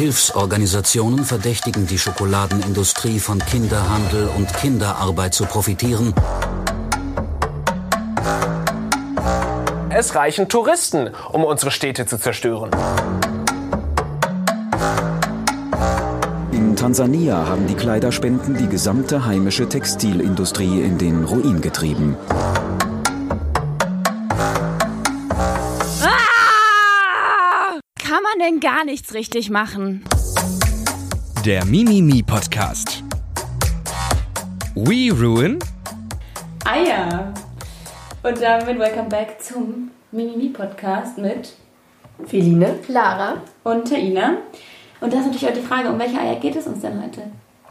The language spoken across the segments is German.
Hilfsorganisationen verdächtigen die Schokoladenindustrie von Kinderhandel und Kinderarbeit zu profitieren. Es reichen Touristen, um unsere Städte zu zerstören. In Tansania haben die Kleiderspenden die gesamte heimische Textilindustrie in den Ruin getrieben. Kann gar nichts richtig machen? Der Mimimi Podcast. We ruin Eier. Und damit welcome back zum Mimimi Podcast mit Feline. Lara und Taina. Und das ist natürlich auch die Frage, um welche Eier geht es uns denn heute?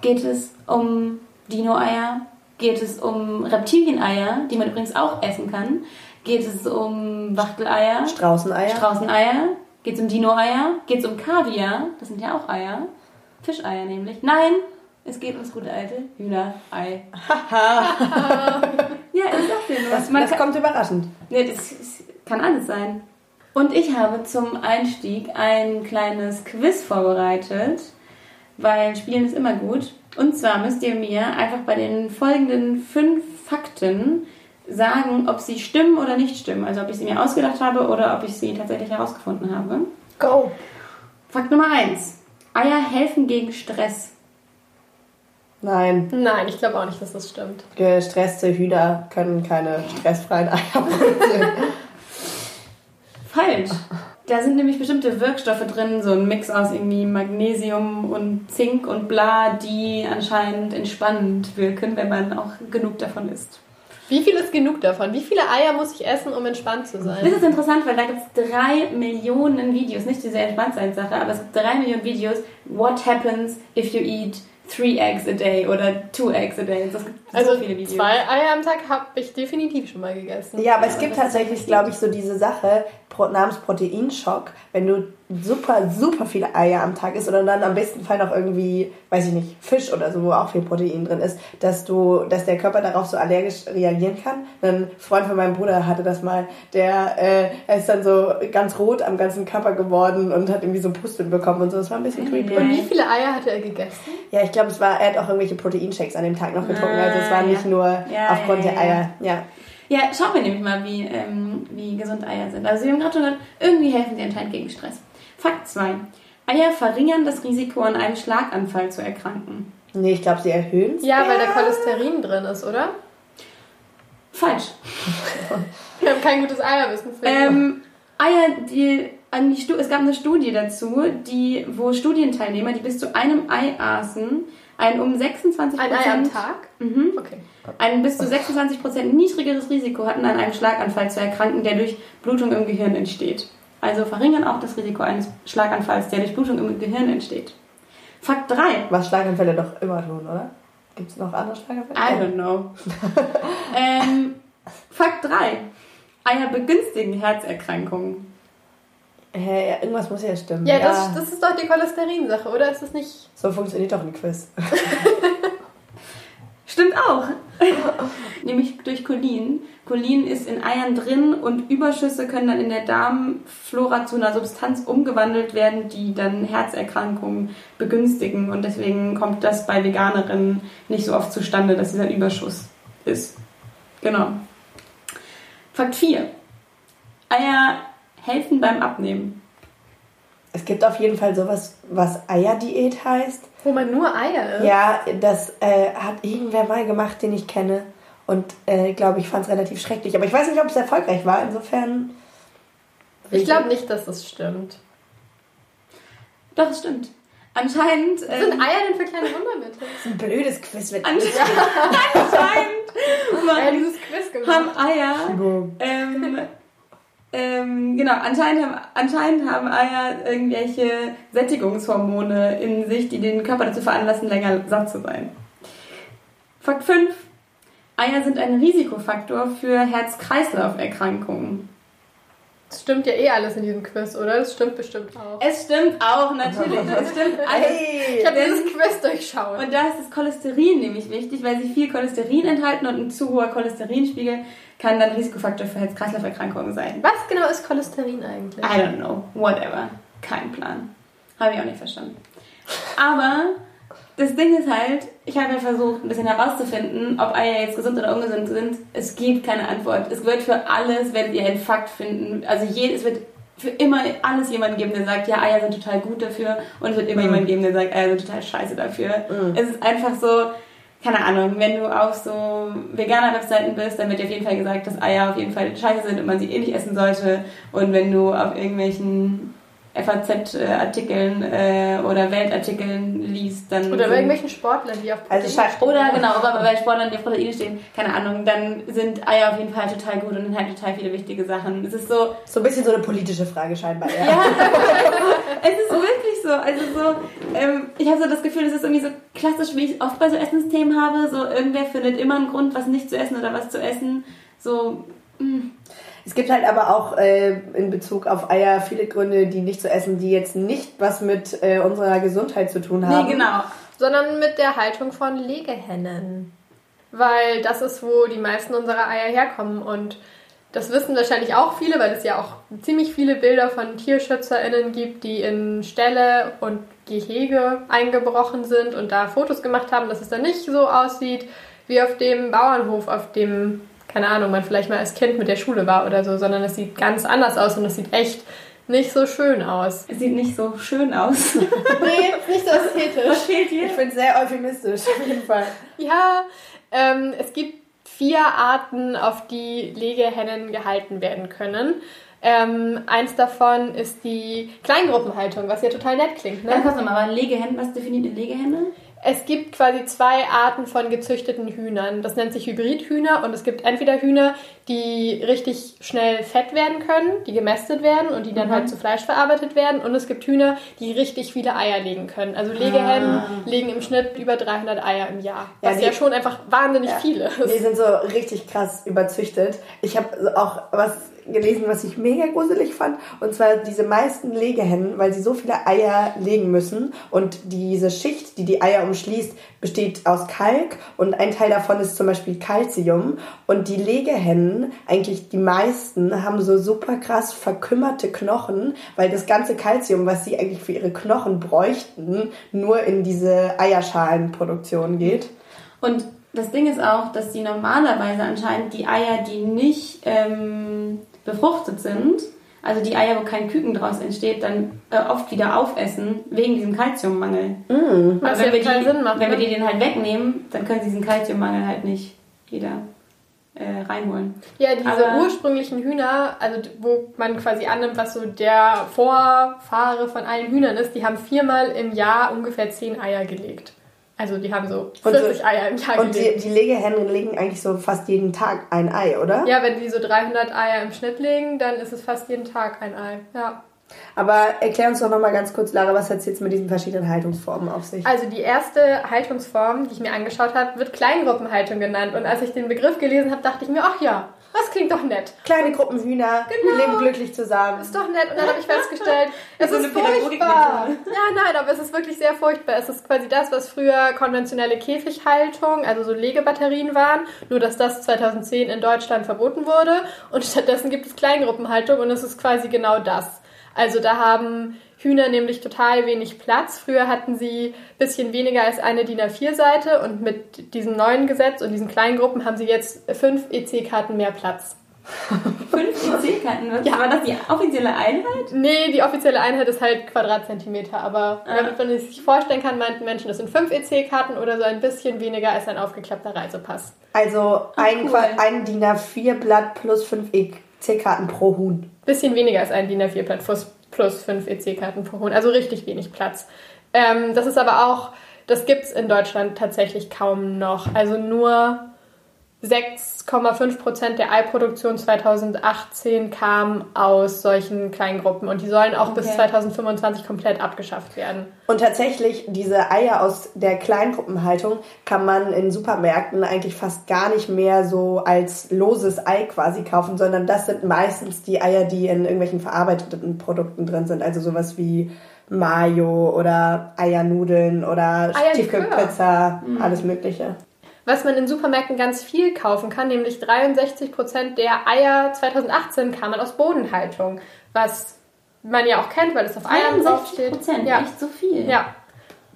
Geht es um Dino-Eier? Geht es um Reptilieneier, die man übrigens auch essen kann? Geht es um Wachteleier? Straußeneier. Straußeneier? Geht es um Dino-Eier? Geht es um Kaviar? Das sind ja auch Eier. Fischeier nämlich. Nein, es geht ums gute alte Hühnerei. ja, ich sag dir nur. Das, das kann- kommt überraschend. Nee, das, das kann alles sein. Und ich habe zum Einstieg ein kleines Quiz vorbereitet, weil Spielen ist immer gut. Und zwar müsst ihr mir einfach bei den folgenden fünf Fakten sagen, ob sie stimmen oder nicht stimmen. Also ob ich sie mir ausgedacht habe oder ob ich sie tatsächlich herausgefunden habe. Go. Fakt Nummer eins. Eier helfen gegen Stress. Nein, Nein, ich glaube auch nicht, dass das stimmt. gestresste Hühner können keine stressfreien Eier produzieren. Falsch. Da sind nämlich bestimmte Wirkstoffe drin, so ein Mix aus irgendwie Magnesium und Zink und bla, die anscheinend entspannend wirken, wenn man auch genug davon isst. Wie viel ist genug davon? Wie viele Eier muss ich essen, um entspannt zu Das sein? ist interessant, weil da gibt es drei Millionen Videos, nicht diese Entspanntsein-Sache, aber es gibt drei Millionen Videos, what happens if you eat three eggs a day oder two eggs a day. Es gibt Also so viele Videos. zwei Eier am Tag habe ich definitiv schon mal gegessen. Ja, aber es gibt tatsächlich, glaube ich, so diese Sache namens Proteinschock, wenn du super, super viele Eier am Tag isst oder dann am besten Fall noch irgendwie, weiß ich nicht, Fisch oder so, wo auch viel Protein drin ist, dass du, dass der Körper darauf so allergisch reagieren kann. Ein Freund von meinem Bruder hatte das mal, der äh, er ist dann so ganz rot am ganzen Körper geworden und hat irgendwie so Pusteln bekommen und so. Das war ein bisschen creepy. Und wie viele Eier hatte er gegessen? Ja, ich glaube, es war, er hat auch irgendwelche Proteinshakes an dem Tag noch getrunken. Ah, also es war nicht ja. nur Ja, aufgrund ja, der ja, Eier. Ja. Ja, schauen wir nämlich mal, wie, ähm, wie gesund Eier sind. Also wir haben gerade schon gehört, irgendwie helfen sie anscheinend gegen Stress. Fakt 2. Eier verringern das Risiko, an einem Schlaganfall zu erkranken. Nee, ich glaube, sie erhöhen es. Ja, weil da Cholesterin drin ist, oder? Falsch. Wir haben kein gutes Eierwissen. Ähm, Eier, die, an die Stu es gab eine Studie dazu, die, wo Studienteilnehmer, die bis zu einem Ei aßen, ein um 26 Ein Ei am Tag? Mhm. Okay. Ein bis zu 26% niedrigeres Risiko hatten, an einem Schlaganfall zu erkranken, der durch Blutung im Gehirn entsteht. Also verringern auch das Risiko eines Schlaganfalls, der durch Blutung im Gehirn entsteht. Fakt 3. Was Schlaganfälle doch immer tun, oder? Gibt es noch andere Schlaganfälle? I don't know. ähm, Fakt 3. Eier begünstigen Herzerkrankungen. Hä, ja, irgendwas muss ja stimmen. Ja, Das, das ist doch die Cholesterinsache, oder? Ist das nicht. so funktioniert doch ein Quiz. Stimmt auch. Nämlich durch Cholin. Cholin ist in Eiern drin und Überschüsse können dann in der Darmflora zu einer Substanz umgewandelt werden, die dann Herzerkrankungen begünstigen. Und deswegen kommt das bei Veganerinnen nicht so oft zustande, dass dieser Überschuss ist. Genau. Fakt 4. Eier helfen beim Abnehmen. Es gibt auf jeden Fall sowas, was Eierdiät heißt. Wo man nur Eier isst? Ja, das äh, hat irgendwer mal gemacht, den ich kenne. Und äh, glaube, ich fand es relativ schrecklich. Aber ich weiß nicht, ob es erfolgreich war. Insofern. Ich glaube nicht, dass das stimmt. Doch, es stimmt. Anscheinend. Was sind ähm, Eier denn für kleine Wundermittel? Das ist ein blödes Quiz mit anscheinend, anscheinend Ja, dieses Quiz haben gemacht. Eier. Ähm, ähm, genau, anscheinend haben, anscheinend haben Eier irgendwelche Sättigungshormone in sich, die den Körper dazu veranlassen, länger satt zu sein. Fakt 5. Eier sind ein Risikofaktor für Herz-Kreislauf-Erkrankungen. Das stimmt ja eh alles in diesem Quiz, oder? Das stimmt bestimmt auch. Es stimmt auch, natürlich. Es stimmt alles. Ich habe dieses Quiz durchschaut. Und da ist das Cholesterin nämlich wichtig, weil sie viel Cholesterin enthalten und ein zu hoher Cholesterinspiegel kann dann Risikofaktor für Herz-Kreislauf-Erkrankungen sein. Was genau ist Cholesterin eigentlich? I don't know. Whatever. Kein Plan. Habe ich auch nicht verstanden. Aber das Ding ist halt, ich habe ja versucht, ein bisschen herauszufinden, ob Eier jetzt gesund oder ungesund sind. Es gibt keine Antwort. Es wird für alles, werdet ihr einen Fakt finden. Also je, es wird für immer alles jemanden geben, der sagt, ja, Eier sind total gut dafür. Und es wird immer Mhm. jemanden geben, der sagt, Eier sind total scheiße dafür. Es ist einfach so, keine Ahnung, wenn du auf so veganer Webseiten bist, dann wird dir auf jeden Fall gesagt, dass Eier auf jeden Fall scheiße sind und man sie eh nicht essen sollte. Und wenn du auf irgendwelchen FAZ-Artikeln äh, oder Weltartikeln liest, dann. Oder bei irgendwelchen Sportlern, die auf Also Protein scha- stehen. oder genau, aber bei Sportlern, die auf Proteine stehen, keine Ahnung, dann sind Eier auf jeden Fall total gut und enthalten total viele wichtige Sachen. Es ist so, So ein bisschen so eine politische Frage scheinbar. Ja. ja, es ist wirklich so. Also so, ähm, ich habe so das Gefühl, es ist irgendwie so klassisch, wie ich oft bei so Essensthemen habe. So irgendwer findet immer einen Grund, was nicht zu essen oder was zu essen. So, mm, Es gibt halt aber auch äh, in Bezug auf Eier viele Gründe, die nicht zu essen, die jetzt nicht was mit äh, unserer Gesundheit zu tun haben. nee, genau. sondern mit der Haltung von Legehennen. Weil das ist, wo die meisten unserer Eier herkommen. Und das wissen wahrscheinlich auch viele, weil es ja auch ziemlich viele Bilder von TierschützerInnen gibt, die in Ställe und Gehege eingebrochen sind und da Fotos gemacht haben, dass es dann nicht so aussieht wie auf dem Bauernhof, auf dem, keine Ahnung, man vielleicht mal als Kind mit der Schule war oder so, sondern es sieht ganz anders aus und es sieht echt nicht so schön aus. Es sieht nicht so schön aus. Nee, nicht so ästhetisch. was fehlt hier? Ich es sehr euphemistisch, auf jeden Fall. Ja, ähm, es gibt vier Arten, auf die Legehennen gehalten werden können. Ähm, eins davon ist die Kleingruppenhaltung, was ja total nett klingt. Ne? kurz nochmal, aber Legehennen, was definiert eine Legehenne? Es gibt quasi zwei Arten von gezüchteten Hühnern. Das nennt sich Hybridhühner und es gibt entweder Hühner, die richtig schnell fett werden können, die gemästet werden und die dann halt zu Fleisch verarbeitet werden. Und es gibt Hühner, die richtig viele Eier legen können. Also Legehennen legen im Schnitt über 300 Eier im Jahr. Ja, Was die- ja schon einfach wahnsinnig Ja. viel ist. Die sind so richtig krass überzüchtet. Ich habe auch was gelesen, was ich mega gruselig fand. Und zwar diese meisten Legehennen, weil sie so viele Eier legen müssen. Und diese Schicht, die die Eier umschließt, besteht aus Kalk. Und ein Teil davon ist zum Beispiel Calcium. Und die Legehennen, eigentlich die meisten, haben so super krass verkümmerte Knochen, weil das ganze Calcium, was sie eigentlich für ihre Knochen bräuchten, nur in diese Eierschalenproduktion geht. Und das Ding ist auch, dass die normalerweise anscheinend die Eier, die nicht ähm, befruchtet sind, also die Eier, wo kein Küken draus entsteht, dann äh, oft wieder aufessen, wegen diesem Kalziummangel. Was Aber ja wenn, wir die, Sinn macht. wenn wir ne? die den halt wegnehmen, dann können sie diesen Kalziummangel halt nicht wieder äh, reinholen. Ja, diese Aber- ursprünglichen Hühner, also wo man quasi annimmt, was so der Vorfahre von allen Hühnern ist, die haben viermal im Jahr ungefähr zehn Eier gelegt. Also die haben so Und 40 so- Eier im Jahr Und die, gelegt. die Legehennen legen eigentlich so fast jeden Tag ein Ei, oder? Ja, wenn die so 300 Eier im Schnitt legen, dann ist es fast jeden Tag ein Ei. Ja. Aber erklär uns doch nochmal ganz kurz, Lara, was hat es jetzt mit diesen verschiedenen Haltungsformen auf sich? Also die erste Haltungsform, die ich mir angeschaut habe, wird Kleingruppenhaltung genannt. Und als ich den Begriff gelesen habe, dachte ich mir, ach ja, das klingt doch nett. Kleine Gruppen Hühner leben glücklich zusammen. Ist doch nett. Und dann habe ich festgestellt, es So ist furchtbar. Ja, nein, aber es ist wirklich sehr furchtbar. Es ist quasi das, was früher konventionelle Käfighaltung, also so Legebatterien waren, nur dass das 2010 in Deutschland verboten wurde. Und stattdessen gibt es Kleingruppenhaltung und es ist quasi genau das. Also da haben Hühner nämlich total wenig Platz. Früher hatten sie ein bisschen weniger als eine DIN A4-Seite und mit diesem neuen Gesetz und diesen Kleingruppen haben sie jetzt fünf EC-Karten mehr Platz. Fünf EC-Karten, was war das die offizielle Einheit? Nee, die offizielle Einheit ist halt Quadratzentimeter, aber damit man es sich vorstellen kann, meinten Menschen, das sind 5 EC-Karten oder so ein bisschen weniger als ein aufgeklappter Reisepass. Also ein, cool. Qua- ein DIN A4-Blatt plus 5 EC-Karten pro Huhn. Bisschen weniger als ein DIN A4-Blatt plus, 5 EC-Karten pro Hund, also richtig wenig Platz. Ähm, das ist aber auch, das gibt's in Deutschland tatsächlich kaum noch. Also nur 6,5 Prozent der Eiproduktion 2018 kam aus solchen Kleingruppen und die sollen auch bis Okay. 2025 komplett abgeschafft werden. Und tatsächlich, diese Eier aus der Kleingruppenhaltung kann man in Supermärkten eigentlich fast gar nicht mehr so als loses Ei quasi kaufen, sondern das sind meistens die Eier, die in irgendwelchen verarbeiteten Produkten drin sind. Also sowas wie Mayo oder Eiernudeln oder Eierlikör. Tiefkühlpizza, alles Mögliche. Was man in Supermärkten ganz viel kaufen kann, nämlich 63% der Eier 2018 kamen aus Bodenhaltung, was man ja auch kennt, weil es auf Eiern 63 draufsteht. Prozent, Ja. echt so viel. Ja.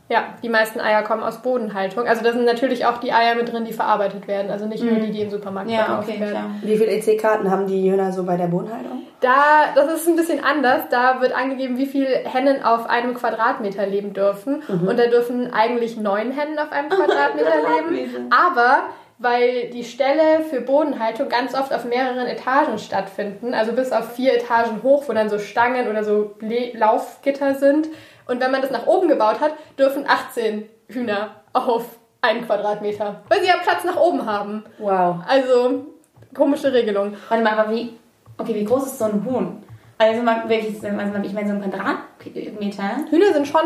Ja, die meisten Eier kommen aus Bodenhaltung. Also da sind natürlich auch die Eier mit drin, die verarbeitet werden. Also nicht nur die, die im Supermarkt Ja, verkauft okay, werden. klar. Wie viele EC-Karten haben die Hühner so bei der Bodenhaltung? Da, das ist ein bisschen anders. Da wird angegeben, wie viele Hennen auf einem Quadratmeter leben dürfen. Und da dürfen eigentlich neun Hennen auf einem Quadratmeter leben. Aber weil die Ställe für Bodenhaltung ganz oft auf mehreren Etagen stattfinden, also bis auf vier Etagen hoch, wo dann so Stangen oder so Le Laufgitter sind. Und wenn man das nach oben gebaut hat, dürfen 18 Hühner auf einen Quadratmeter, weil sie ja Platz nach oben haben. Wow. Also komische Regelung. Warte mal, aber wie, okay, wie groß ist so ein Huhn? Also mal wirklich, also ich meine so ein Quadratmeter. Hühner sind schon,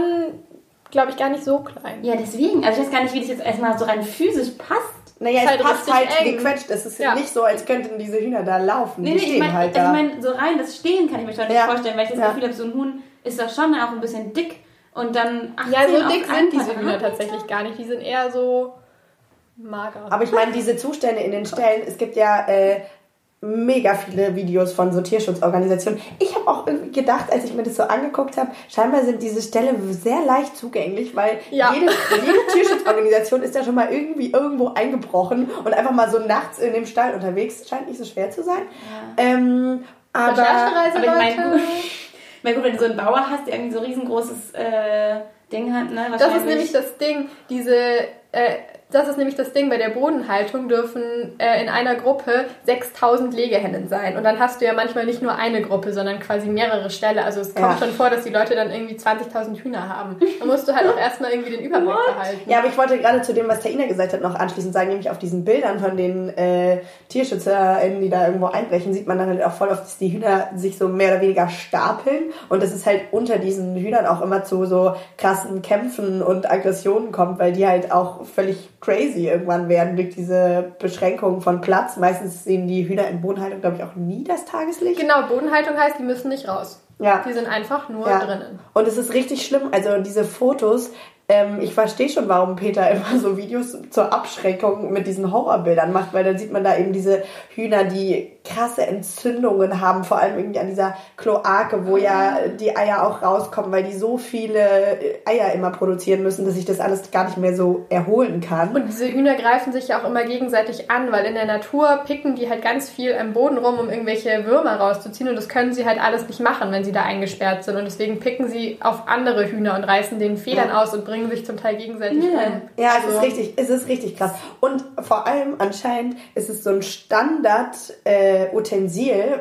glaube ich, gar nicht so klein. Ja, deswegen. Also ich weiß gar nicht, wie das jetzt erstmal so rein physisch passt. Naja, es halt passt halt eng. gequetscht. Es ist Ja. nicht so, als könnten diese Hühner da laufen. Nee, die nee, ich stehen meine, halt also ich mein, so rein, das Stehen kann ich mir schon nicht Ja. vorstellen, weil ich das Ja. Gefühl habe, so ein Huhn ist doch schon auch ein bisschen dick und dann 18 Ja, so dick sind diese? Hühner tatsächlich gar nicht. Die sind eher so mager. Aber ich meine, diese Zustände in den Ställen, es gibt ja äh, mega viele Videos von so Tierschutzorganisationen. Ich habe auch irgendwie gedacht, als ich mir das so angeguckt habe, scheinbar sind diese Ställe sehr leicht zugänglich, weil Ja. jede, jede Tierschutzorganisation ist ja schon mal irgendwie irgendwo eingebrochen und einfach mal so nachts in dem Stall unterwegs. Scheint nicht so schwer zu sein. Ähm, aber Aber ich meine, Leute. gut, wenn du so einen Bauer hast, der irgendwie so riesengroßes äh, Ding hat, ne? Das ist nämlich das Ding, diese, äh, das ist nämlich das Ding, bei der Bodenhaltung dürfen äh, in einer Gruppe 6000 Legehennen sein. Und dann hast du ja manchmal nicht nur eine Gruppe, sondern quasi mehrere Ställe. Also es kommt Ja. schon vor, dass die Leute dann irgendwie 20.000 Hühner haben. Da musst du halt auch erstmal irgendwie den Überblick behalten. Ja, aber ich wollte gerade zu dem, was Taina gesagt hat, noch anschließend sagen, nämlich auf diesen Bildern von den äh, TierschützerInnen, die da irgendwo einbrechen, sieht man dann halt auch voll oft, dass die Hühner sich so mehr oder weniger stapeln und dass es halt unter diesen Hühnern auch immer zu so krassen Kämpfen und Aggressionen kommt, weil die halt auch völlig crazy irgendwann werden durch diese Beschränkung von Platz. Meistens sehen die Hühner in Bodenhaltung, glaube ich, auch nie das Tageslicht. Genau, Bodenhaltung heißt, die müssen nicht raus. Ja. Die sind einfach nur Ja. drinnen. Und es ist richtig schlimm. Also diese Fotos, ähm, ich verstehe schon, warum Peter immer so Videos zur Abschreckung mit diesen Horrorbildern macht, weil dann sieht man da eben diese Hühner, die krasse Entzündungen haben, vor allem irgendwie an dieser Kloake, wo ja die Eier auch rauskommen, weil die so viele Eier immer produzieren müssen, dass sich das alles gar nicht mehr so erholen kann. Und diese Hühner greifen sich ja auch immer gegenseitig an, weil in der Natur picken die halt ganz viel am Boden rum, um irgendwelche Würmer rauszuziehen. Und das können sie halt alles nicht machen, wenn sie da eingesperrt sind. Und deswegen picken sie auf andere Hühner und reißen denen Federn aus und bringen sich zum Teil gegenseitig Ja. um. Ja, es Also- ist richtig, es ist richtig krass. Und vor allem anscheinend ist es so ein Standard äh,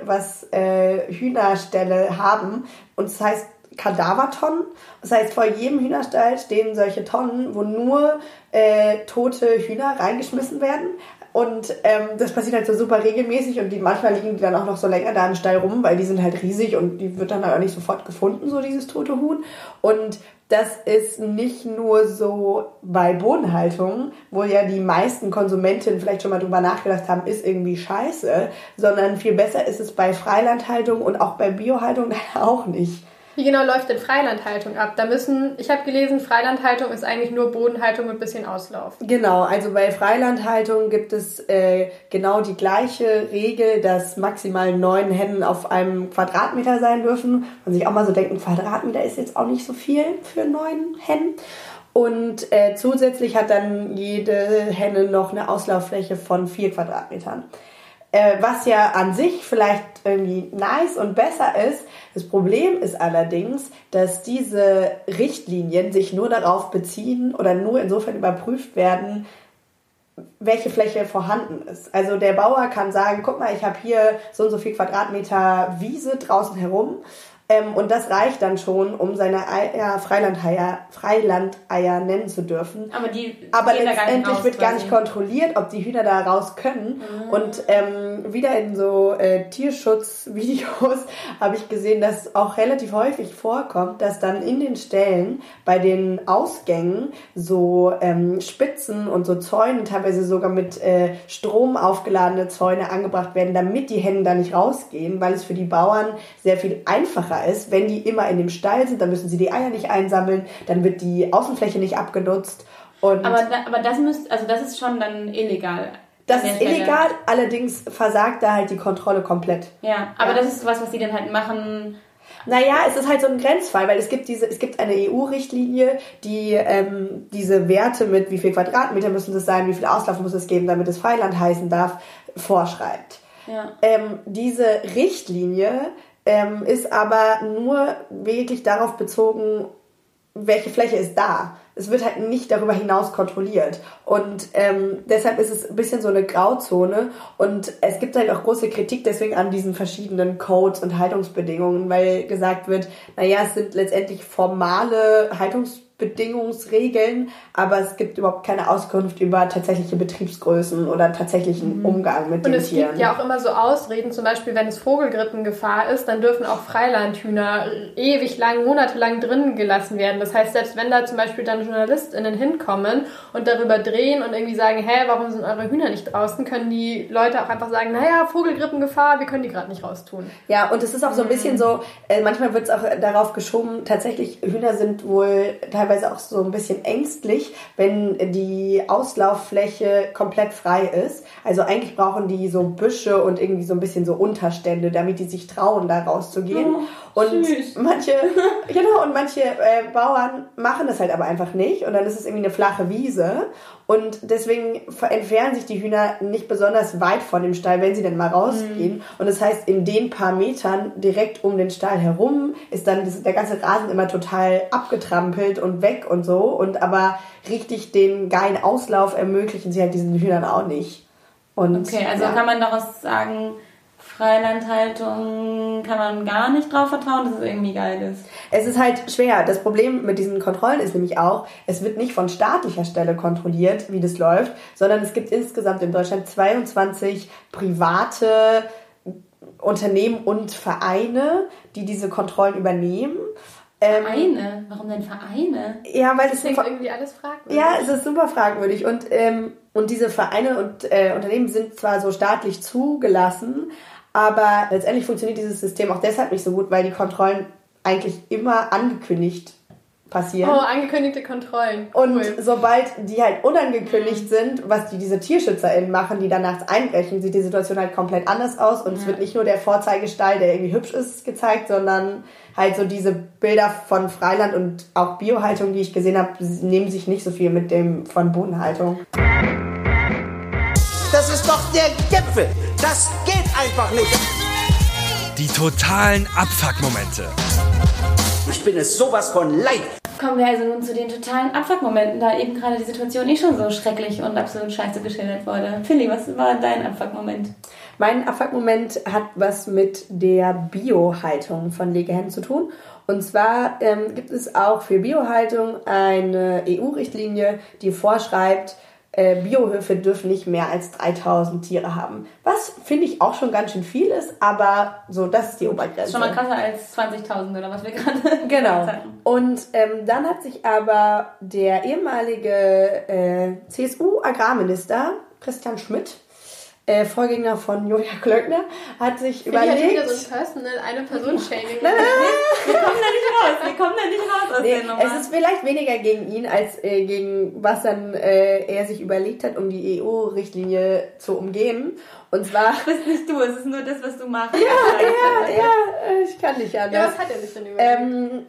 was äh, Hühnerställe haben. Und es heißt Kadavertonnen. Das heißt, vor jedem Hühnerstall stehen solche Tonnen, wo nur äh, tote Hühner reingeschmissen werden. Und ähm, das passiert halt so super regelmäßig und die manchmal liegen die dann auch noch so länger da im Stall rum, weil die sind halt riesig und die wird dann halt auch nicht sofort gefunden, so dieses tote Huhn. Und das ist nicht nur so bei Bodenhaltung, wo ja die meisten Konsumentinnen vielleicht schon mal drüber nachgedacht haben, ist irgendwie scheiße, sondern viel besser ist es bei Freilandhaltung und auch bei Biohaltung auch nicht. Wie genau läuft denn Freilandhaltung ab? Da müssen, ich habe gelesen, Freilandhaltung ist eigentlich nur Bodenhaltung mit bisschen Auslauf. Genau, also bei Freilandhaltung gibt es äh, genau die gleiche Regel, dass maximal neun Hennen auf einem Quadratmeter sein dürfen. Man sich auch mal so denkt, ein Quadratmeter ist jetzt auch nicht so viel für neun Hennen. Und äh, zusätzlich hat dann jede Henne noch eine Auslauffläche von vier Quadratmetern. Äh, was ja an sich vielleicht irgendwie nice und besser ist. Das Problem ist allerdings, dass diese Richtlinien sich nur darauf beziehen oder nur insofern überprüft werden, welche Fläche vorhanden ist. Also der Bauer kann sagen, guck mal, ich habe hier so und so viel Quadratmeter Wiese draußen herum. Ähm, und das reicht dann schon, um seine Eier, Freilandeier, Freilandeier nennen zu dürfen. Aber die Aber gehen da gar nicht letztendlich raus, wird gar nicht kontrolliert, ob die Hühner da raus können. Und ähm, wieder in so äh, Tierschutzvideos habe ich gesehen, dass auch relativ häufig vorkommt, dass dann in den Ställen bei den Ausgängen so ähm, Spitzen und so Zäune, teilweise sogar mit äh, Strom aufgeladene Zäune angebracht werden, damit die Hennen da nicht rausgehen, weil es für die Bauern sehr viel einfacher ist, wenn die immer in dem Stall sind, dann müssen sie die Eier nicht einsammeln, dann wird die Außenfläche nicht abgenutzt. Und Aber, da, aber das müsst, also das ist schon dann illegal. das ist Stelle. illegal, allerdings versagt da halt die Kontrolle komplett. Ja, aber Ja. das ist was, was die dann halt machen. Naja, es ist halt so ein Grenzfall, weil es gibt diese, es gibt eine EU-Richtlinie, die ähm, diese Werte mit wie viel Quadratmeter müssen das sein, wie viel Auslauf muss es geben, damit es Freiland heißen darf, vorschreibt. Ja. Ähm, diese Richtlinie ähm, ist aber nur wirklich darauf bezogen, welche Fläche ist da. Es wird halt nicht darüber hinaus kontrolliert. Und ähm, deshalb ist es ein bisschen so eine Grauzone. Und es gibt halt auch große Kritik deswegen an diesen verschiedenen Codes und Haltungsbedingungen, weil gesagt wird, naja, es sind letztendlich formale Haltungsbedingungen Bedingungsregeln, aber es gibt überhaupt keine Auskunft über tatsächliche Betriebsgrößen oder tatsächlichen Umgang mit Und den es Tieren. gibt ja auch immer so Ausreden, zum Beispiel wenn es Vogelgrippengefahr ist, dann dürfen auch Freilandhühner ewig lang, monatelang drinnen gelassen werden. Das heißt, selbst wenn da zum Beispiel dann JournalistInnen hinkommen und darüber drehen und irgendwie sagen, hä, warum sind eure Hühner nicht draußen, können die Leute auch einfach sagen, naja, Vogelgrippengefahr, wir können die gerade nicht raustun. Ja, und es ist auch so ein bisschen so, äh, manchmal wird es auch darauf geschoben, tatsächlich Hühner sind wohl teilweise auch so ein bisschen ängstlich, wenn die Auslauffläche komplett frei ist. Also eigentlich brauchen die so Büsche und irgendwie so ein bisschen so Unterstände, damit die sich trauen, da rauszugehen. Und süß. manche, genau, und manche äh, Bauern machen das halt aber einfach nicht und dann ist es irgendwie eine flache Wiese und deswegen entfernen sich die Hühner nicht besonders weit von dem Stall, wenn sie denn mal rausgehen. Und das heißt, in den paar Metern direkt um den Stall herum ist dann der ganze Rasen immer total abgetrampelt und weg und so. Und aber richtig den geilen Auslauf ermöglichen sie halt diesen Hühnern auch nicht. Und, Okay, also ja. kann man daraus sagen, Freilandhaltung kann man gar nicht drauf vertrauen, dass es irgendwie geil ist. Es ist halt schwer. Das Problem mit diesen Kontrollen ist nämlich auch, es wird nicht von staatlicher Stelle kontrolliert, wie das läuft, sondern es gibt insgesamt in Deutschland 22 private Unternehmen und Vereine, die diese Kontrollen übernehmen. Ähm, Vereine? Warum denn Vereine? Ja, weil es Klingt irgendwie alles fragwürdig. ja, es ist super fragwürdig und ähm, und diese Vereine und äh, Unternehmen sind zwar so staatlich zugelassen, aber letztendlich funktioniert dieses System auch deshalb nicht so gut, weil die Kontrollen eigentlich immer angekündigt passieren. Oh, angekündigte Kontrollen. Und Cool. sobald die halt unangekündigt sind, was die diese TierschützerInnen machen, die dann nachts einbrechen, sieht die Situation halt komplett anders aus. Und es wird nicht nur der Vorzeigestall, der irgendwie hübsch ist, gezeigt, sondern halt so diese Bilder von Freiland und auch Biohaltung, die ich gesehen habe, nehmen sich nicht so viel mit dem von Bodenhaltung. Das ist doch der Gipfel. Das geht einfach nicht. Die totalen Abfuck-Momente. Ich bin es sowas von leid. Kommen wir also nun zu den totalen Abfuckmomenten, da eben gerade die Situation nicht schon so schrecklich und absolut scheiße geschildert wurde. Philly, was war dein Abfuckmoment? Mein Abfuck-Moment hat was mit der Biohaltung von Legehennen zu tun. Und zwar ähm, gibt es auch für Biohaltung eine EU-Richtlinie, die vorschreibt, äh, Biohöfe dürfen nicht mehr als 3000 Tiere haben. Was finde ich auch schon ganz schön viel ist, aber so, das ist die Obergrenze. Schon mal krasser als 20.000 oder was wir gerade Genau. Und ähm, dann hat sich aber der ehemalige äh, CSU-Agrarminister Christian Schmidt, äh, Vorgänger von Julia Klöckner, hat sich hat überlegt. wieder so ein Personal, eine Person-Shaming. Wir kommen da nicht raus, wir kommen da nicht raus aus Nee, der Nummer. es ist vielleicht weniger gegen ihn, als äh, gegen was dann äh, er sich überlegt hat, um die EU-Richtlinie zu umgehen. Und zwar. Das bist nicht du, es ist nur das, was du machst. ja, ja, äh, ich kann nicht anders. Ja, was hat er sich denn überlegt? ähm,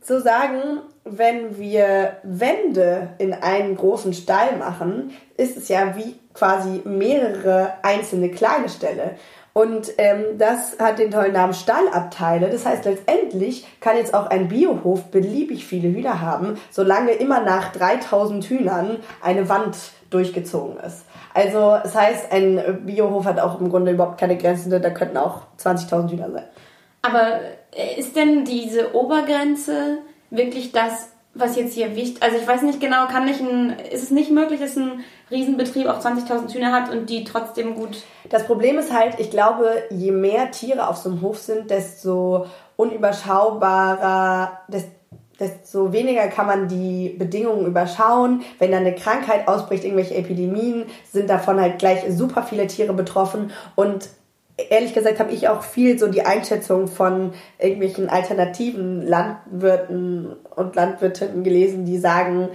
zu sagen, wenn wir Wände in einen großen Stall machen, ist es ja wie quasi mehrere einzelne kleine Ställe. Und ähm, das hat den tollen Namen Stallabteile. Das heißt, letztendlich kann jetzt auch ein Biohof beliebig viele Hühner haben, solange immer nach 3000 Hühnern eine Wand durchgezogen ist. Also das heißt, ein Biohof hat auch im Grunde überhaupt keine Grenzen, da könnten auch 20.000 Hühner sein. Aber äh, ist denn diese Obergrenze wirklich das, was jetzt hier wichtig Also ich weiß nicht genau, kann nicht ein, ist es nicht möglich, dass ein Riesenbetrieb auch 20.000 Hühner hat und die trotzdem gut... Das Problem ist halt, ich glaube, je mehr Tiere auf so einem Hof sind, desto unüberschaubarer, desto desto weniger kann man die Bedingungen überschauen. Wenn da eine Krankheit ausbricht, irgendwelche Epidemien, sind davon halt gleich super viele Tiere betroffen. Und ehrlich gesagt habe ich auch viel so die Einschätzung von irgendwelchen alternativen Landwirten und Landwirtinnen gelesen, die sagen,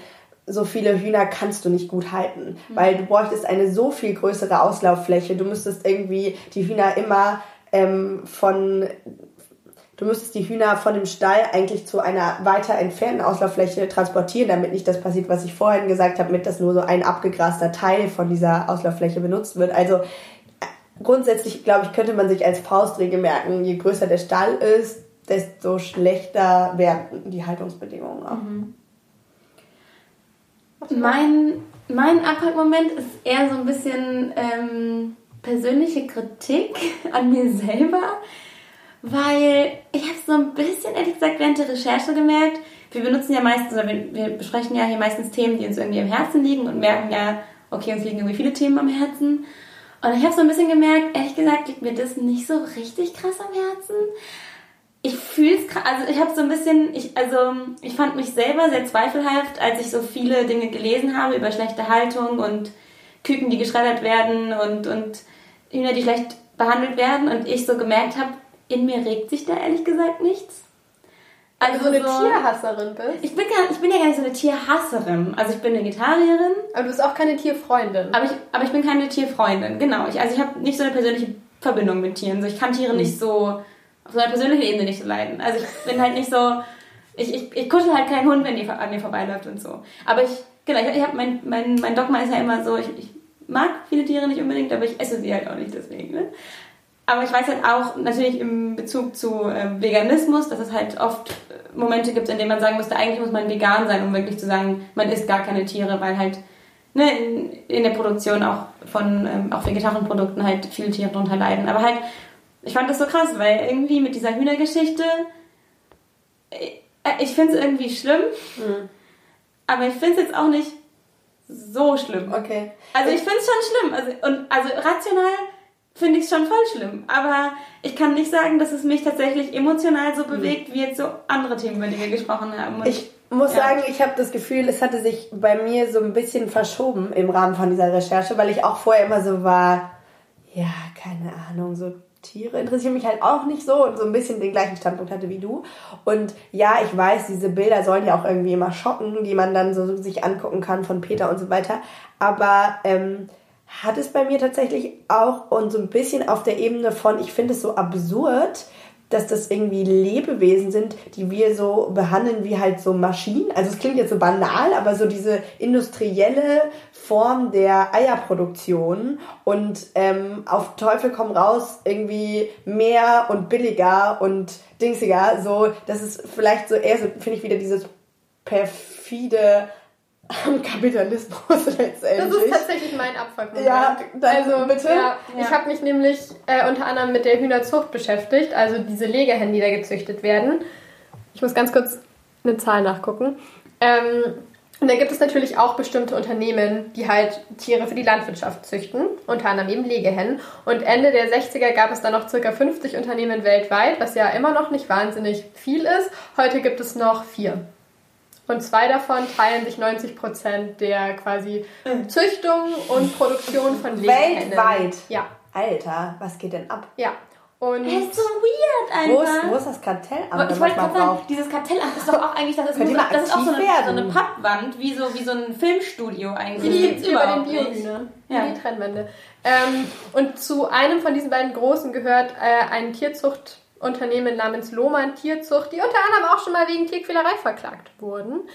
so viele Hühner kannst du nicht gut halten, weil du bräuchtest eine so viel größere Auslauffläche. Du müsstest irgendwie die Hühner immer ähm, von du müsstest die Hühner von dem Stall eigentlich zu einer weiter entfernten Auslauffläche transportieren, damit nicht das passiert, was ich vorhin gesagt habe, mit dass nur so ein abgegraster Teil von dieser Auslauffläche benutzt wird. Also grundsätzlich, glaube ich, könnte man sich als Faustregel merken, je größer der Stall ist, desto schlechter werden die Haltungsbedingungen auch. Mhm. Mein, mein Abpackmoment ist eher so ein bisschen ähm, persönliche Kritik an mir selber, weil ich habe so ein bisschen, ehrlich gesagt, während der Recherche gemerkt, wir benutzen ja meistens, oder wir, wir besprechen ja hier meistens Themen, die uns irgendwie am Herzen liegen und merken ja, okay, uns liegen irgendwie viele Themen am Herzen. Und ich habe so ein bisschen gemerkt, ehrlich gesagt, liegt mir das nicht so richtig krass am Herzen ich fühle es, also ich habe so ein bisschen, ich, also ich fand mich selber sehr zweifelhaft, als ich so viele Dinge gelesen habe über schlechte Haltung und Küken, die geschreddert werden und, und Hühner, die schlecht behandelt werden und ich so gemerkt habe, in mir regt sich da ehrlich gesagt nichts. Also so eine so, Tierhasserin bist? Ich bin, gar, ich bin ja gar nicht so eine Tierhasserin. Also ich bin Vegetarierin. Aber du bist auch keine Tierfreundin. Aber ich, aber ich bin keine Tierfreundin, genau. Ich, also ich habe nicht so eine persönliche Verbindung mit Tieren. So, ich kann Tiere mhm. nicht so auf so einer persönlichen Ebene nicht so leiden. Also ich bin halt nicht so, ich, ich, ich kuschel halt keinen Hund, wenn die an mir vorbeiläuft und so. Aber ich, genau, ich, ich habe mein, mein, mein Dogma ist ja immer so, ich, ich mag viele Tiere nicht unbedingt, aber ich esse sie halt auch nicht deswegen. Ne? Aber ich weiß halt auch natürlich im Bezug zu äh, Veganismus, dass es halt oft äh, Momente gibt, in denen man sagen müsste, eigentlich muss man vegan sein, um wirklich zu sagen, man isst gar keine Tiere, weil halt ne, in, in der Produktion auch von ähm, auch vegetarischen Produkten halt viele Tiere darunter leiden. Aber halt ich fand das so krass, weil irgendwie mit dieser Hühnergeschichte, äh, ich finde es irgendwie schlimm, mhm. aber ich finde es jetzt auch nicht so schlimm. Okay. Also ich finde es schon schlimm. Also, und, also rational finde ich es schon voll schlimm. Aber ich kann nicht sagen, dass es mich tatsächlich emotional so mhm. bewegt, wie jetzt so andere Themen, über die wir gesprochen haben. Und ich muss ja. sagen, ich habe das Gefühl, es hatte sich bei mir so ein bisschen verschoben im Rahmen von dieser Recherche, weil ich auch vorher immer so war, ja, keine Ahnung, so Tiere interessieren mich halt auch nicht so und so ein bisschen den gleichen Standpunkt hatte wie du. Und ja, ich weiß, diese Bilder sollen ja auch irgendwie immer schocken, die man dann so sich angucken kann von Peter und so weiter. Aber ähm, hat es bei mir tatsächlich auch und so ein bisschen auf der Ebene von, ich finde es so absurd, dass das irgendwie Lebewesen sind, die wir so behandeln wie halt so Maschinen. Also es klingt jetzt so banal, aber so diese industrielle Form der Eierproduktion und ähm, auf Teufel komm raus irgendwie mehr und billiger und dingsiger. So, das ist vielleicht so eher so, finde ich wieder dieses perfide am Kapitalismus letztendlich. Das ist tatsächlich mein Abfallmoment. Ja, also bitte. Ja, ja. Ich habe mich nämlich äh, unter anderem mit der Hühnerzucht beschäftigt, also diese Legehennen, die da gezüchtet werden. Ich muss ganz kurz eine Zahl nachgucken. Ähm, und da gibt es natürlich auch bestimmte Unternehmen, die halt Tiere für die Landwirtschaft züchten, unter anderem eben Legehennen. Und Ende der 60er gab es dann noch circa 50 Unternehmen weltweit, was ja immer noch nicht wahnsinnig viel ist. Heute gibt es noch vier. Und zwei davon teilen sich 90 Prozent der quasi Züchtung und Produktion von Legehennen. Weltweit? Ja. Alter, was geht denn ab? Ja. Und das ist so weird einfach. Wo ist, wo ist das Kartellamt? Ich wollte gerade sagen, dieses Kartellamt ist doch auch eigentlich, das ist, nur, das ist auch so eine, so eine, Pappwand, wie so, wie so ein Filmstudio eigentlich. Die, über den Biohühnern. Ja. Die Trennwände. Ähm, und zu einem von diesen beiden großen gehört äh, ein Tierzucht- Unternehmen namens Lohmann Tierzucht, die unter anderem auch schon mal wegen Tierquälerei verklagt wurden.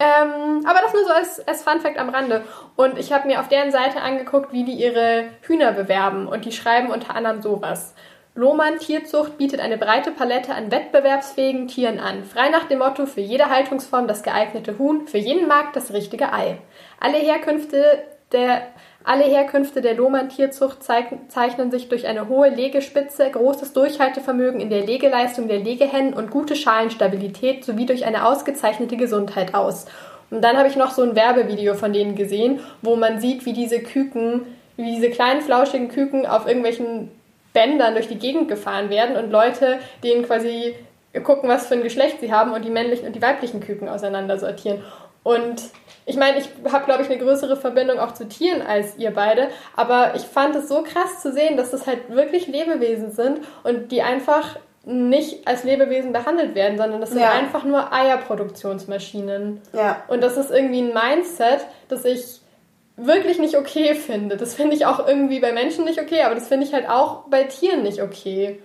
Ähm, aber das nur so als, als Fun Fact am Rande. Und ich habe mir auf deren Seite angeguckt, wie die ihre Hühner bewerben. Und die schreiben unter anderem sowas. Lohmann Tierzucht bietet eine breite Palette an wettbewerbsfähigen Tieren an. Frei nach dem Motto, für jede Haltungsform das geeignete Huhn, für jeden Markt das richtige Ei. Alle Herkünfte der alle Herkünfte der Lohmann-Tierzucht zeichnen sich durch eine hohe Legespitze, großes Durchhaltevermögen in der Legeleistung der Legehennen und gute Schalenstabilität sowie durch eine ausgezeichnete Gesundheit aus. Und dann habe ich noch so ein Werbevideo von denen gesehen, wo man sieht, wie diese Küken, wie diese kleinen flauschigen Küken auf irgendwelchen Bändern durch die Gegend gefahren werden und Leute denen quasi gucken, was für ein Geschlecht sie haben und die männlichen und die weiblichen Küken auseinandersortieren. Und ich meine, ich habe, glaube ich, eine größere Verbindung auch zu Tieren als ihr beide, aber ich fand es so krass zu sehen, dass das halt wirklich Lebewesen sind und die einfach nicht als Lebewesen behandelt werden, sondern das sind ja. einfach nur Eierproduktionsmaschinen. Ja. Und das ist irgendwie ein Mindset, das ich wirklich nicht okay finde. Das finde ich auch irgendwie bei Menschen nicht okay, aber das finde ich halt auch bei Tieren nicht okay.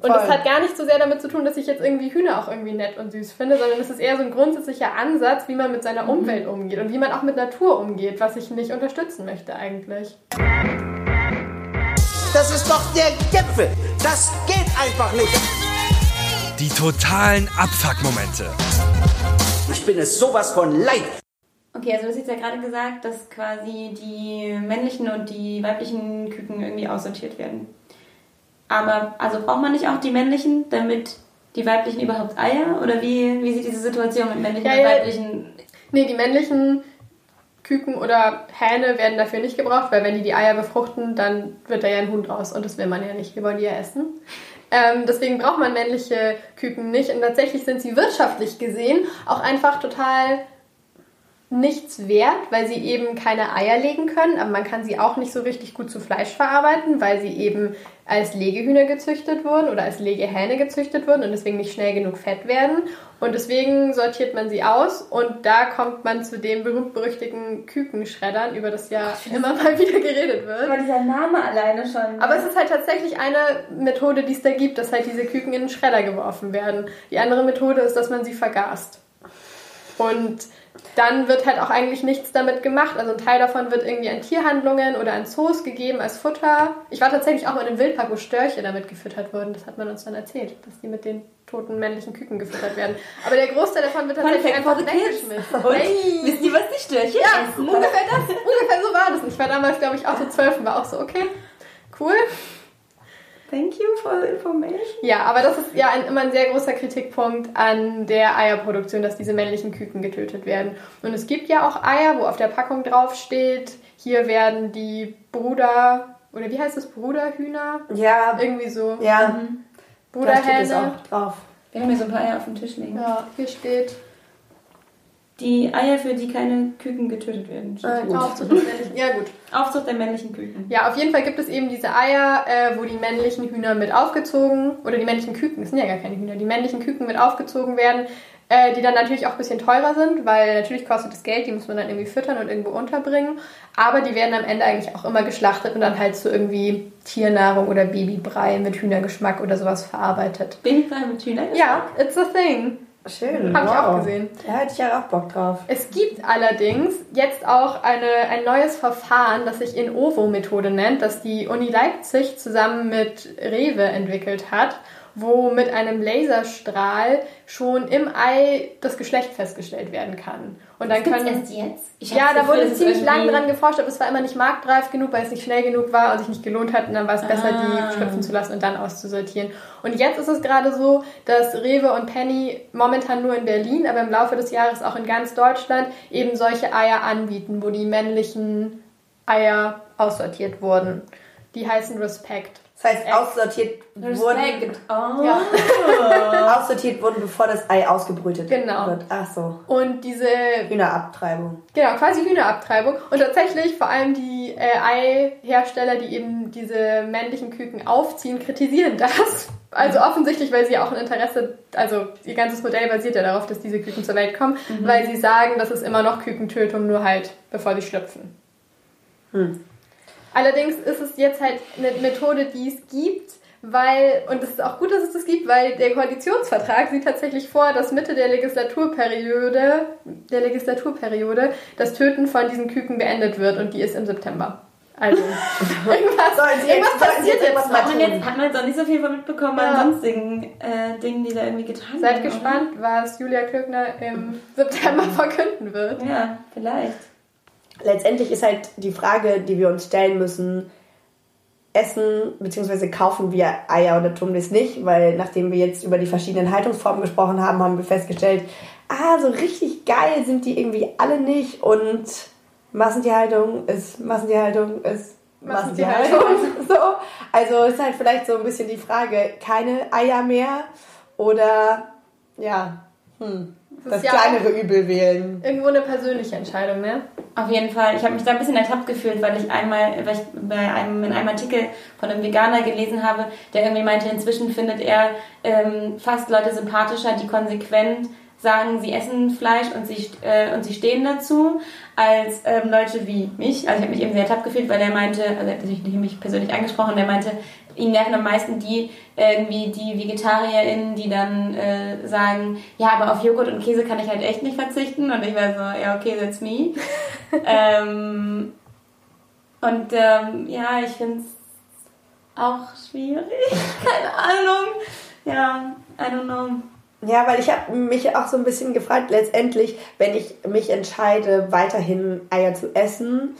Und das Voll. hat gar nicht so sehr damit zu tun, dass ich jetzt irgendwie Hühner auch irgendwie nett und süß finde, sondern es ist eher so ein grundsätzlicher Ansatz, wie man mit seiner Umwelt umgeht und wie man auch mit Natur umgeht, was ich nicht unterstützen möchte eigentlich. Das ist doch der Gipfel. Das geht einfach nicht. Die totalen Abfuck-Momente. Ich bin es sowas von leid. Okay, also du hast jetzt ja gerade gesagt, dass quasi die männlichen und die weiblichen Küken irgendwie aussortiert werden. Aber also braucht man nicht auch die männlichen, damit die weiblichen überhaupt Eier? Oder wie, wie sieht diese Situation mit männlichen Ja, und weiblichen? Nee, die männlichen Küken oder Hähne werden dafür nicht gebraucht, weil wenn die die Eier befruchten, dann wird da ja ein Huhn raus und das will man ja nicht, wir wollen die ja essen. Ähm, deswegen braucht man männliche Küken nicht und tatsächlich sind sie wirtschaftlich gesehen auch einfach total nichts wert, weil sie eben keine Eier legen können, aber man kann sie auch nicht so richtig gut zu Fleisch verarbeiten, weil sie eben als Legehühner gezüchtet wurden oder als Legehähne gezüchtet wurden und deswegen nicht schnell genug fett werden. Und deswegen sortiert man sie aus und da kommt man zu den berühmt-berüchtigten Kükenschreddern, über das ja immer mal wieder geredet wird. Aber dieser Name alleine schon. Aber es ist halt tatsächlich eine Methode, die es da gibt, dass halt diese Küken in den Schredder geworfen werden. Die andere Methode ist, dass man sie vergast. Und dann wird halt auch eigentlich nichts damit gemacht. Also ein Teil davon wird irgendwie an Tierhandlungen oder an Zoos gegeben als Futter. Ich war tatsächlich auch mal in einem Wildpark, wo Störche damit gefüttert wurden. Das hat man uns dann erzählt, dass die mit den toten männlichen Küken gefüttert werden. Aber der Großteil davon wird tatsächlich einfach weggeschmissen. Und Hey. wisst ihr, was die Störche Ja, essen? ungefähr das. Ungefähr so war das. Ich war damals, glaube ich, auch so zwölf und war auch so, okay, cool. Thank you for the information. Ja, aber das ist ja ein, immer ein sehr großer Kritikpunkt an der Eierproduktion, dass diese männlichen Küken getötet werden. Und es gibt ja auch Eier, wo auf der Packung drauf steht, hier werden die Bruder, oder wie heißt es, Bruderhühner? Ja, Irgendwie so. ja. Da steht es Bruderhähne. auch drauf. Wir haben hier so ein paar Eier auf dem Tisch liegen. Ja, hier steht Die Eier, für die keine Küken getötet werden. äh, Aufzucht der männlichen. Ja, gut. Aufzucht der männlichen Küken. Ja, auf jeden Fall gibt es eben diese Eier, äh, wo die männlichen Hühner mit aufgezogen, oder die männlichen Küken, das sind ja gar keine Hühner, die männlichen Küken mit aufgezogen werden, äh, die dann natürlich auch ein bisschen teurer sind, weil natürlich kostet das Geld, die muss man dann irgendwie füttern und irgendwo unterbringen. Aber die werden am Ende eigentlich auch immer geschlachtet und dann halt zu irgendwie Tiernahrung oder Babybrei mit Hühnergeschmack oder sowas verarbeitet. Babybrei mit Hühnern? Ja, it's a thing. Schön. Hab ich wow. auch gesehen. Da hätte ich ja auch Bock drauf. Es gibt allerdings jetzt auch eine, ein neues Verfahren, das sich in OVO-Methode nennt, das die Uni Leipzig zusammen mit Rewe entwickelt hat, wo mit einem Laserstrahl schon im Ei das Geschlecht festgestellt werden kann. Und dann können erst jetzt? Ich ja, da das wurde ziemlich lang irgendwie- dran geforscht, aber es war immer nicht marktreif genug, weil es nicht schnell genug war und sich nicht gelohnt hat. Und dann war es besser, Ah. die schlüpfen zu lassen und dann auszusortieren. Und jetzt ist es gerade so, dass Rewe und Penny momentan nur in Berlin, aber im Laufe des Jahres auch in ganz Deutschland eben solche Eier anbieten, wo die männlichen Eier aussortiert wurden. Die heißen Respect. Das heißt, aussortiert wurden. Oh. Ja. aussortiert wurden, bevor das Ei ausgebrütet Genau. wird. Ach so. Und diese Hühnerabtreibung. Genau, quasi Hühnerabtreibung. Und tatsächlich vor allem die äh, Eihersteller, die eben diese männlichen Küken aufziehen, kritisieren das. Also offensichtlich, weil sie auch ein Interesse, also ihr ganzes Modell basiert ja darauf, dass diese Küken zur Welt kommen, weil sie sagen, das ist immer noch Kükentötung, nur halt bevor sie schlüpfen. Allerdings ist es jetzt halt eine Methode, die es gibt, weil, und es ist auch gut, dass es das gibt, weil der Koalitionsvertrag sieht tatsächlich vor, dass Mitte der Legislaturperiode, der Legislaturperiode das Töten von diesen Küken beendet wird und die ist im September. Also, irgendwas, jetzt- irgendwas passiert jetzt jetzt. Hat man, jetzt, hat man jetzt auch nicht so viel von mitbekommen Ja. an sonstigen äh, Dingen, die da irgendwie getan Seid werden. gespannt, was Julia Klöckner im September verkünden wird. Oder? Ja, vielleicht. Letztendlich ist halt die Frage, die wir uns stellen müssen, essen bzw. kaufen wir Eier oder tun wir es nicht, weil nachdem wir jetzt über die verschiedenen Haltungsformen gesprochen haben, haben wir festgestellt, ah, so richtig geil sind die irgendwie alle nicht und Massentierhaltung ist Massentierhaltung ist Massentierhaltung. So, also ist halt vielleicht so ein bisschen die Frage, keine Eier mehr oder ja, hm, Das das ja kleinere Übel wählen. Irgendwo eine persönliche Entscheidung, ne? Auf jeden Fall. Ich habe mich da ein bisschen ertappt gefühlt, weil ich einmal, weil ich bei einem, in einem Artikel von einem Veganer gelesen habe, der irgendwie meinte, inzwischen findet er ähm, fast Leute sympathischer, die konsequent sagen, sie essen Fleisch und sie, äh, und sie stehen dazu, als ähm, Leute wie mich. Also ich habe mich eben sehr ertappt gefühlt, weil der meinte, also er hat sich nicht mich persönlich angesprochen, der meinte, ihn nerven am meisten die irgendwie die VegetarierInnen, die dann äh, sagen, ja, aber auf Joghurt und Käse kann ich halt echt nicht verzichten. Und ich war so, ja, okay, that's me. ähm, und ähm, ja, ich finde es auch schwierig. Keine Ahnung. Ja, I don't know. Ja, weil ich habe mich auch so ein bisschen gefragt, letztendlich, wenn ich mich entscheide, weiterhin Eier zu essen,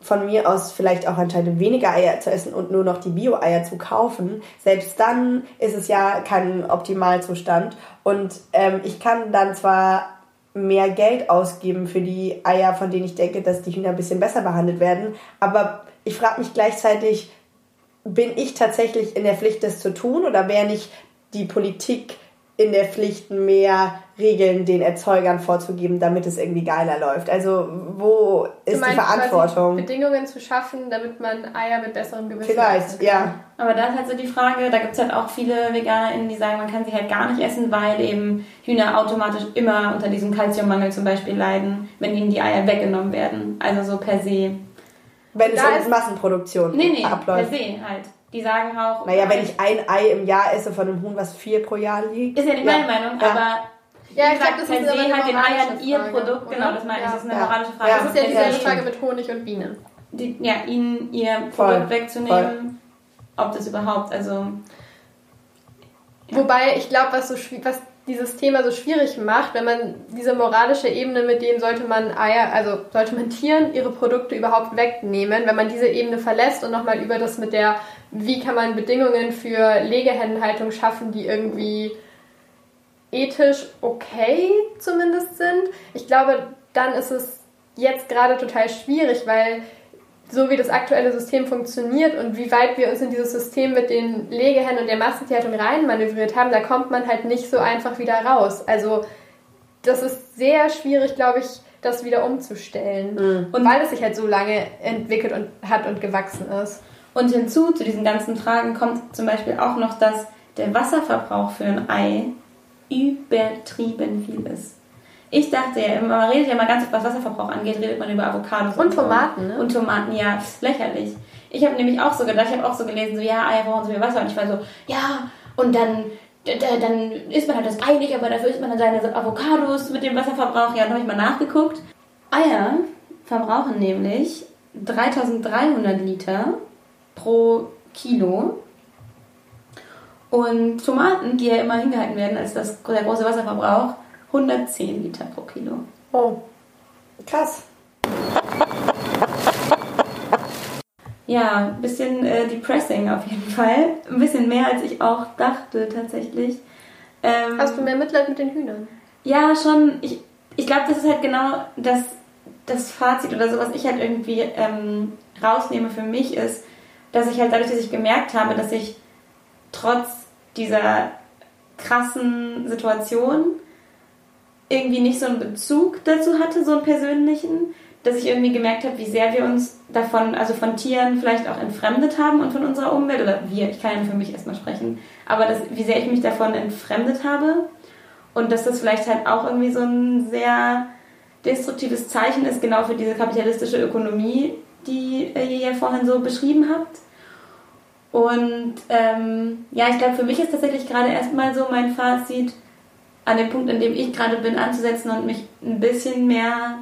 von mir aus vielleicht auch entscheide, weniger Eier zu essen und nur noch die Bio-Eier zu kaufen, selbst dann ist es ja kein Optimalzustand. Und ähm, ich kann dann zwar mehr Geld ausgeben für die Eier, von denen ich denke, dass die Hühner ein bisschen besser behandelt werden, aber ich frage mich gleichzeitig, bin ich tatsächlich in der Pflicht, das zu tun oder wäre nicht die Politik in der Pflicht, mehr Regeln den Erzeugern vorzugeben, damit es irgendwie geiler läuft. Also wo ist die Verantwortung? Bedingungen zu schaffen, damit man Eier mit besserem Gewissen Vielleicht, ja. Aber da ist halt so die Frage, da gibt es halt auch viele VeganerInnen, die sagen, man kann sie halt gar nicht essen, weil eben Hühner automatisch immer unter diesem Kalziummangel zum Beispiel leiden, wenn ihnen die Eier weggenommen werden. Also so per se. Wenn es in Massenproduktion nee, nee, abläuft. per se halt. Die sagen auch. Naja, wenn ich ein Ei im Jahr esse von einem Huhn, was vier pro Jahr liegt. Ist ja nicht meine Meinung, Ja. aber. Ja, ich glaube, das ist eine halt den Eiern ihr Produkt. Genau, das meine ich. Ja. Das ist eine Ja. moralische Frage. Ja, Das ist ja dieselbe se Frage mit Honig und Bienen. die, ja, ihnen ihr Voll, Produkt wegzunehmen, ob das überhaupt, also Wobei ich glaube, was, so, was dieses Thema so schwierig macht, wenn man diese moralische Ebene, mit denen sollte man Eier, also sollte man Tieren ihre Produkte überhaupt wegnehmen, wenn man diese Ebene verlässt und nochmal über das mit der, wie kann man Bedingungen für Legehennenhaltung schaffen, die irgendwie ethisch okay zumindest sind. Ich glaube, dann ist es jetzt gerade total schwierig, weil so wie das aktuelle System funktioniert und wie weit wir uns in dieses System mit den Legehennen und der Massentierhaltung reinmanövriert haben, da kommt man halt nicht so einfach wieder raus. Also das ist sehr schwierig, glaube ich, das wieder umzustellen. Und weil es sich halt so lange entwickelt und hat und gewachsen ist. Und hinzu zu diesen ganzen Fragen kommt zum Beispiel auch noch, dass der Wasserverbrauch für ein Ei übertrieben viel ist. Ich dachte ja, immer, man redet ja mal ganz oft, was Wasserverbrauch angeht, redet man über Avocados. Und so. Tomaten, ne? Und Tomaten, ja, lächerlich. Ich habe nämlich auch so gedacht, ich habe auch so gelesen, so, ja, Eier brauchen so viel Wasser. Und ich war so, ja, und dann, dann isst man halt das Ei nicht, aber dafür isst man dann seine Avocados mit dem Wasserverbrauch. Ja, dann habe ich mal nachgeguckt. Eier verbrauchen nämlich 3300 Liter pro Kilo. Und Tomaten, die ja immer hingehalten werden als das, der große Wasserverbrauch, 110 Liter pro Kilo. Oh. Krass. Ja, ein bisschen äh, depressing auf jeden Fall. Ein bisschen mehr, als ich auch dachte tatsächlich. Ähm, Hast du mehr Mitleid mit den Hühnern? Ja, schon. Ich, ich glaube, das ist halt genau das, das Fazit oder so, was ich halt irgendwie ähm, rausnehme für mich ist, dass ich halt dadurch, dass ich gemerkt habe, dass ich trotz dieser krassen Situation irgendwie nicht so einen Bezug dazu hatte, so einen persönlichen, dass ich irgendwie gemerkt habe, wie sehr wir uns davon, also von Tieren vielleicht auch entfremdet haben und von unserer Umwelt, oder wir, ich kann ja für mich erstmal sprechen, aber das, wie sehr ich mich davon entfremdet habe. Und dass das vielleicht halt auch irgendwie so ein sehr destruktives Zeichen ist, genau für diese kapitalistische Ökonomie, die ihr ja vorhin so beschrieben habt. Und ähm, ja, ich glaube, für mich ist tatsächlich gerade erstmal so mein Fazit, an dem Punkt, an dem ich gerade bin, anzusetzen und mich ein bisschen mehr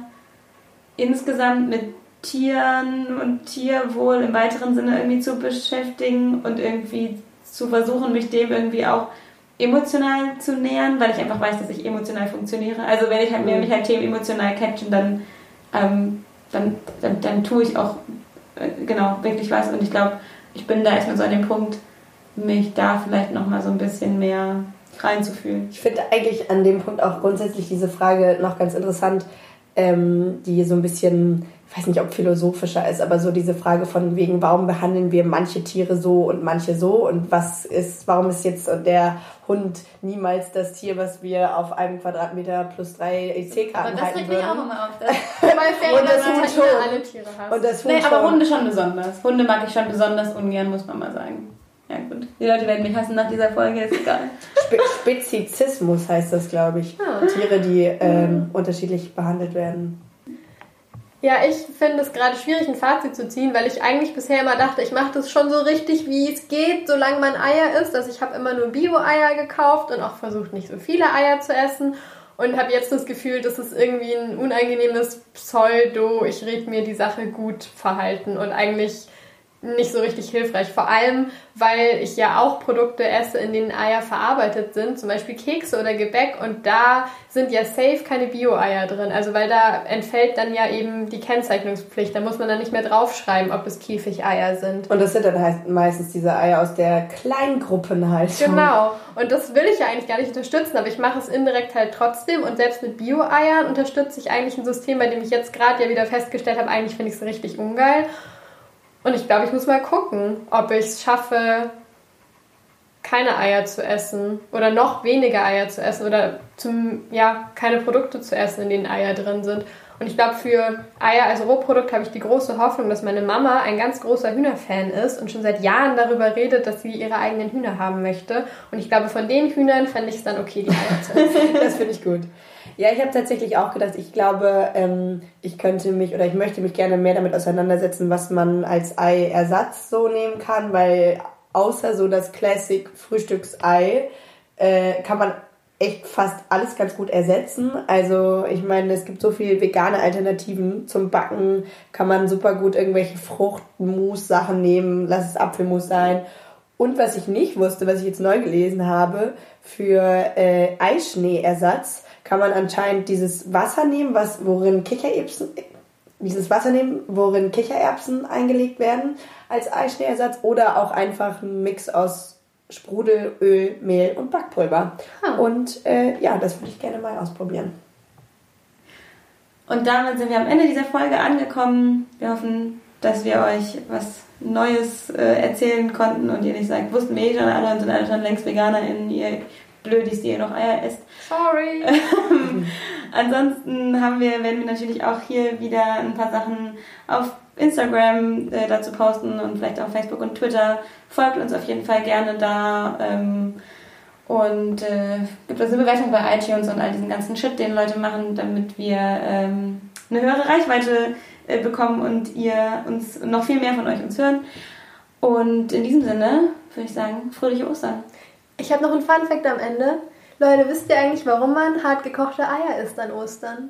insgesamt mit Tieren und Tierwohl im weiteren Sinne irgendwie zu beschäftigen und irgendwie zu versuchen, mich dem irgendwie auch emotional zu nähern, weil ich einfach weiß, dass ich emotional funktioniere. Also wenn ich halt, wenn mich halt Themen emotional catchen, dann, ähm, dann, dann, dann tue ich auch äh, genau wirklich was und ich glaube, ich bin da erstmal so an dem Punkt, mich da vielleicht nochmal so ein bisschen mehr reinzufühlen. Ich finde eigentlich an dem Punkt auch grundsätzlich diese Frage noch ganz interessant, ähm, die so ein bisschen, ich weiß nicht, ob philosophischer ist, aber so diese Frage von wegen, warum behandeln wir manche Tiere so und manche so und was ist, warum ist jetzt der Hund niemals das Tier, was wir auf einem Quadratmeter plus drei EC-Karten halten würden. immer auf. Das Weil Und das halt schon. alle Tiere hast. Und das Huhn nee, aber. Hunde schon besonders. Hunde mag ich schon besonders ungern, muss man mal sagen. Ja gut. Die Leute werden mich hassen nach dieser Folge, ist egal. Spe Spezizismus heißt das, glaube ich. Ah. Tiere, die ähm, unterschiedlich behandelt werden. Ja, ich finde es gerade schwierig, ein Fazit zu ziehen, weil ich eigentlich bisher immer dachte, ich mache das schon so richtig, wie es geht, solange man Eier isst. Also ich habe immer nur Bio-Eier gekauft und auch versucht, nicht so viele Eier zu essen. Und habe jetzt das Gefühl, das ist irgendwie ein unangenehmes Pseudo, ich rede mir die Sache gut Verhalten. Und eigentlich nicht so richtig hilfreich. Vor allem, weil ich ja auch Produkte esse, in denen Eier verarbeitet sind, zum Beispiel Kekse oder Gebäck und da sind ja safe keine Bio-Eier drin. Also weil da entfällt dann ja eben die Kennzeichnungspflicht. Da muss man dann nicht mehr draufschreiben, ob es Käfigeier sind. Und das sind dann halt meistens diese Eier aus der Kleingruppen halt. Genau. Und das will ich ja eigentlich gar nicht unterstützen, aber ich mache es indirekt halt trotzdem und selbst mit Bio-Eiern unterstütze ich eigentlich ein System, bei dem ich jetzt gerade ja wieder festgestellt habe, eigentlich finde ich es richtig ungeil. Und ich glaube, ich muss mal gucken, ob ich es schaffe, keine Eier zu essen oder noch weniger Eier zu essen oder zum, ja, keine Produkte zu essen, in denen Eier drin sind. Und ich glaube, für Eier als Rohprodukt habe ich die große Hoffnung, dass meine Mama ein ganz großer Hühnerfan ist und schon seit Jahren darüber redet, dass sie ihre eigenen Hühner haben möchte. Und ich glaube, von den Hühnern fände ich es dann okay, die Eier zu essen. das finde ich gut. Ja, ich habe tatsächlich auch gedacht, ich glaube, ähm, ich könnte mich oder ich möchte mich gerne mehr damit auseinandersetzen, was man als Ei-Ersatz so nehmen kann, weil außer so das Classic Frühstücksei äh, kann man echt fast alles ganz gut ersetzen. Also ich meine, es gibt so viele vegane Alternativen zum Backen. Kann man super gut irgendwelche Fruchtmus-Sachen nehmen. Lass es Apfelmus sein. Und was ich nicht wusste, was ich jetzt neu gelesen habe, für äh, Eischneeersatz kann man anscheinend dieses Wasser nehmen, was, worin Kichererbsen, dieses Wasser nehmen, worin Kichererbsen eingelegt werden als Eischneeersatz oder auch einfach ein Mix aus Sprudel, Öl, Mehl und Backpulver. Ah. Und äh, ja, das würde ich gerne mal ausprobieren. Und damit sind wir am Ende dieser Folge angekommen. Wir hoffen, dass wir euch was Neues äh, erzählen konnten und ihr nicht sagt, wussten wir eh schon alle und sind alle schon längst VeganerInnen, ihr Blödis, die ihr noch Eier esst. Sorry. ansonsten haben wir, werden wir natürlich auch hier wieder ein paar Sachen auf Instagram äh, dazu posten und vielleicht auf Facebook und Twitter. Folgt uns auf jeden Fall gerne da. Ähm, und äh, gibt uns eine Bewertung bei iTunes und all diesen ganzen Shit, den Leute machen, damit wir ähm, eine höhere Reichweite äh, bekommen und ihr uns noch viel mehr von euch uns hören. Und in diesem Sinne würde ich sagen, fröhliche Ostern. Ich habe noch einen Fun Fact am Ende. Leute, wisst ihr eigentlich, warum man hart gekochte Eier isst an Ostern?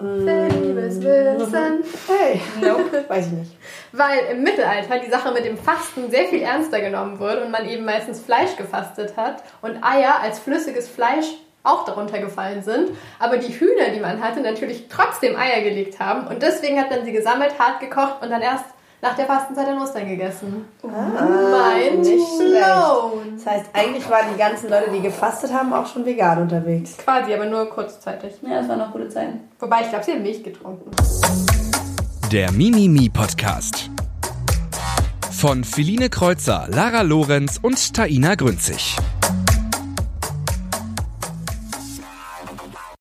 Liebes Wissen. Hey, nope, weiß ich nicht. Weil im Mittelalter die Sache mit dem Fasten sehr viel ernster genommen wurde und man eben meistens Fleisch gefastet hat und Eier als flüssiges Fleisch auch darunter gefallen sind, aber die Hühner, die man hatte, natürlich trotzdem Eier gelegt haben und deswegen hat man sie gesammelt, hart gekocht und dann erst nach der Fastenzeit in Ostern gegessen. Ah, Mind blown. Das heißt, eigentlich waren die ganzen Leute, die gefastet haben, auch schon vegan unterwegs. Quasi, aber nur kurzzeitig. Ja, das waren noch gute Zeiten. Wobei, ich glaube, sie haben Milch getrunken. Der Mimimi Podcast. Von Philine Kreuzer, Lara Lorenz und Taina Grünzig.